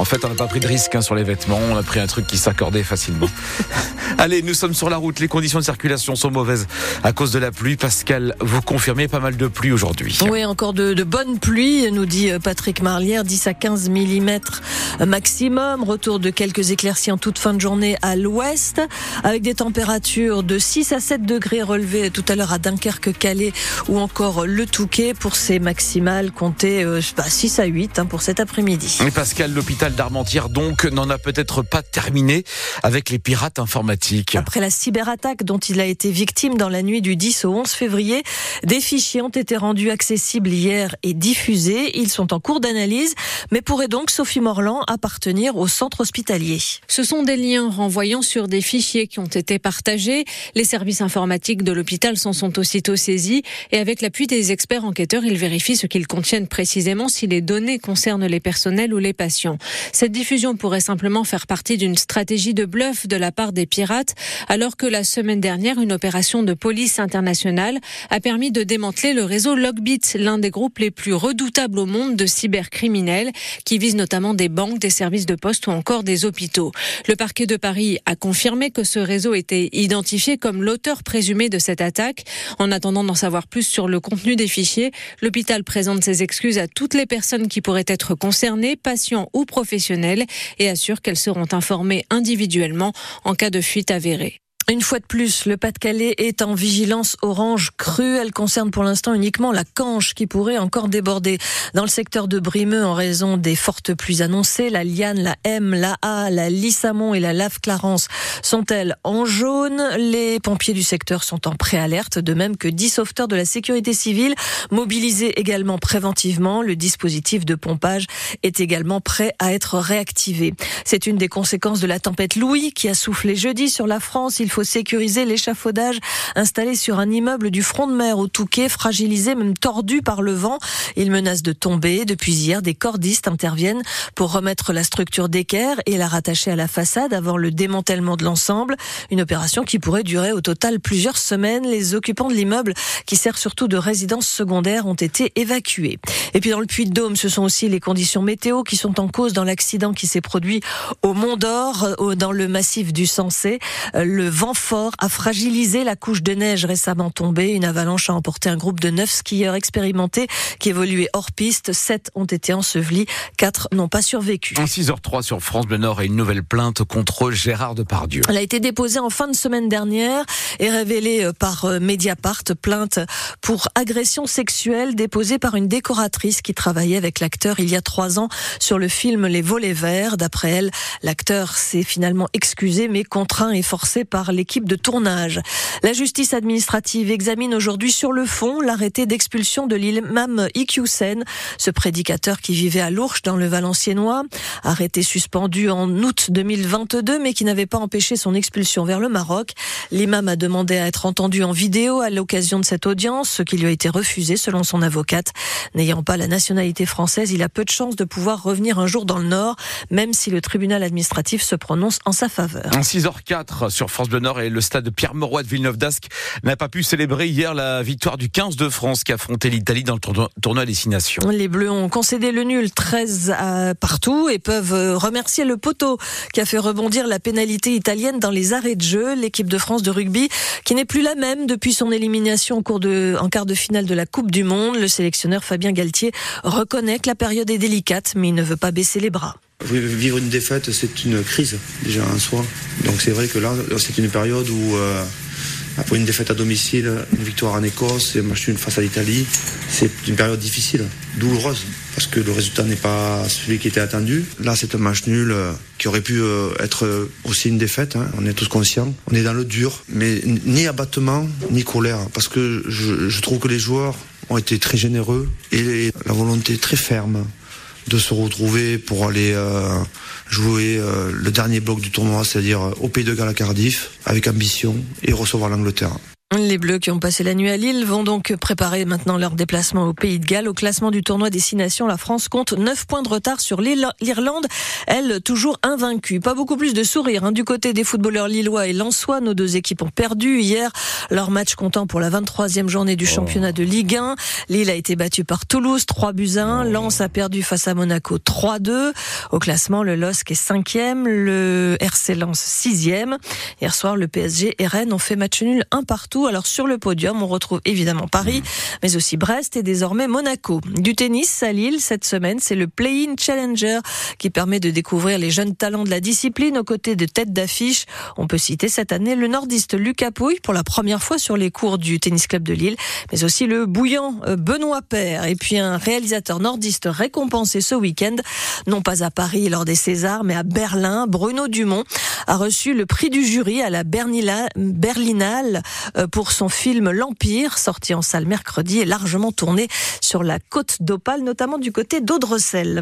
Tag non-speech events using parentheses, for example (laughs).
En fait, on n'a pas pris de risque hein, sur les vêtements, on a pris un truc qui s'accordait facilement. (laughs) Allez, nous sommes sur la route. Les conditions de circulation sont mauvaises à cause de la pluie. Pascal, vous confirmez pas mal de pluie aujourd'hui. Oui, encore de, de bonnes pluies, nous dit Patrick Marlière, 10 à 15 mm maximum. Retour de quelques éclaircies en toute fin de journée à l'ouest, avec des températures de 6 à 7 degrés relevées tout à l'heure à Dunkerque, Calais ou encore Le Touquet pour ces maximales comptées euh, 6 à 8 hein, pour cet après-midi. Pascal, l'hôpital d'Armentières donc n'en a peut-être pas terminé avec les pirates informatiques. Après la cyberattaque dont il a été victime dans la nuit du 10 au 11 février, des fichiers ont été rendus accessibles hier et diffusés. Ils sont en cours d'analyse, mais pourraient donc, Sophie Morland, appartenir au centre hospitalier. Ce sont des liens renvoyant sur des fichiers qui ont été partagés. Les services informatiques de l'hôpital s'en sont aussitôt saisis et avec l'appui des experts enquêteurs, ils vérifient ce qu'ils contiennent précisément si les données concernent les personnels ou les patients. Cette diffusion pourrait simplement faire partie d'une stratégie de bluff de la part des pirates, alors que la semaine dernière, une opération de police internationale a permis de démanteler le réseau Logbit, l'un des groupes les plus redoutables au monde de cybercriminels, qui vise notamment des banques, des services de poste ou encore des hôpitaux. Le parquet de Paris a confirmé que ce réseau était identifié comme l'auteur présumé de cette attaque. En attendant d'en savoir plus sur le contenu des fichiers, l'hôpital présente ses excuses à toutes les personnes qui pourraient être concernées, patients ou professionnels, et assure qu'elles seront informées individuellement en cas de fuite avérée. Une fois de plus, le Pas-de-Calais est en vigilance orange crue. Elle concerne pour l'instant uniquement la Canche qui pourrait encore déborder. Dans le secteur de Brimeux, en raison des fortes pluies annoncées, la Liane, la M, la A, la Lissamont et la Lave Clarence sont-elles en jaune Les pompiers du secteur sont en préalerte, de même que 10 sauveteurs de la sécurité civile mobilisés également préventivement. Le dispositif de pompage est également prêt à être réactivé. C'est une des conséquences de la tempête Louis qui a soufflé jeudi sur la France. Sécuriser l'échafaudage installé sur un immeuble du front de mer au Touquet, fragilisé, même tordu par le vent. Il menace de tomber. Depuis hier, des cordistes interviennent pour remettre la structure d'équerre et la rattacher à la façade avant le démantèlement de l'ensemble. Une opération qui pourrait durer au total plusieurs semaines. Les occupants de l'immeuble, qui sert surtout de résidence secondaire, ont été évacués. Et puis dans le Puy-de-Dôme, ce sont aussi les conditions météo qui sont en cause dans l'accident qui s'est produit au Mont d'Or, dans le massif du Sensé. Le vent fort a fragilisé la couche de neige récemment tombée. Une avalanche a emporté un groupe de neuf skieurs expérimentés qui évoluaient hors piste. Sept ont été ensevelis, quatre n'ont pas survécu. En 6h03 sur France Bleu Nord et une nouvelle plainte contre Gérard Depardieu. Elle a été déposée en fin de semaine dernière et révélée euh, par euh, Mediapart. Plainte pour agression sexuelle déposée par une décoratrice qui travaillait avec l'acteur il y a trois ans sur le film Les Volets Verts. D'après elle, l'acteur s'est finalement excusé mais contraint et forcé par l'équipe de tournage. La justice administrative examine aujourd'hui sur le fond l'arrêté d'expulsion de l'imam Iqiyoussen, ce prédicateur qui vivait à Lourches dans le Valenciennois, arrêté suspendu en août 2022 mais qui n'avait pas empêché son expulsion vers le Maroc. L'imam a demandé à être entendu en vidéo à l'occasion de cette audience, ce qui lui a été refusé selon son avocate. N'ayant pas la nationalité française, il a peu de chances de pouvoir revenir un jour dans le Nord, même si le tribunal administratif se prononce en sa faveur. En 6h04 sur France Bleu Et le stade Pierre-Mauroy de Villeneuve-d'Ascq n'a pas pu célébrer hier la victoire du 15 de France qui affrontait l'Italie dans le tournoi, Destination. Les Bleus ont concédé le nul 13 à partout et peuvent euh, remercier le poteau qui a fait rebondir la pénalité italienne dans les arrêts de jeu. L'équipe de France de rugby qui n'est plus la même depuis son élimination en quart de finale de la Coupe du Monde. Le sélectionneur Fabien Galtier reconnaît que la période est délicate mais il ne veut pas baisser les bras. Vivre une défaite, c'est une crise déjà en soi. Donc c'est vrai que là, c'est une période où, euh, après une défaite à domicile, une victoire en Écosse et un match nul face à l'Italie, c'est une période difficile, douloureuse, parce que le résultat n'est pas celui qui était attendu. Là, c'est un match nul euh, qui aurait pu euh, être aussi une défaite, hein, on est tous conscients. On est dans le dur, mais ni abattement, ni colère, parce que je, je trouve que les joueurs ont été très généreux et la volonté très ferme de se retrouver pour aller euh, jouer euh, le dernier bloc du tournoi, c'est-à-dire au Pays de Galles à Cardiff, avec ambition et recevoir l'Angleterre. Les Bleus qui ont passé la nuit à Lille vont donc préparer maintenant leur déplacement au Pays de Galles. Au classement du tournoi des Six Nations, la France compte 9 points de retard sur l'Irlande, elle toujours invaincue. Pas beaucoup plus de sourire hein. du côté des footballeurs lillois et lensois. Nos deux équipes ont perdu hier leur match comptant pour la 23e journée du championnat de Ligue 1. Lille a été battue par Toulouse 3 buts 1. Lens a perdu face à Monaco 3-2. Au classement, le LOSC est 5e, le RC Lens 6e. Hier soir, le PSG et Rennes ont fait match nul un partout. Alors sur le podium, on retrouve évidemment Paris, mais aussi Brest et désormais Monaco. Du tennis à Lille cette semaine, c'est le Play-in Challenger qui permet de découvrir les jeunes talents de la discipline aux côtés de têtes d'affiche. On peut citer cette année le nordiste Lucas Pouille pour la première fois sur les cours du tennis club de Lille, mais aussi le bouillant euh, Benoît Père et puis un réalisateur nordiste récompensé ce week-end, non pas à Paris lors des Césars, mais à Berlin. Bruno Dumont a reçu le prix du jury à la Berlinale euh, pour son film L'Empire, sorti en salle mercredi et largement tourné sur la côte d'Opale, notamment du côté d'Audrecel.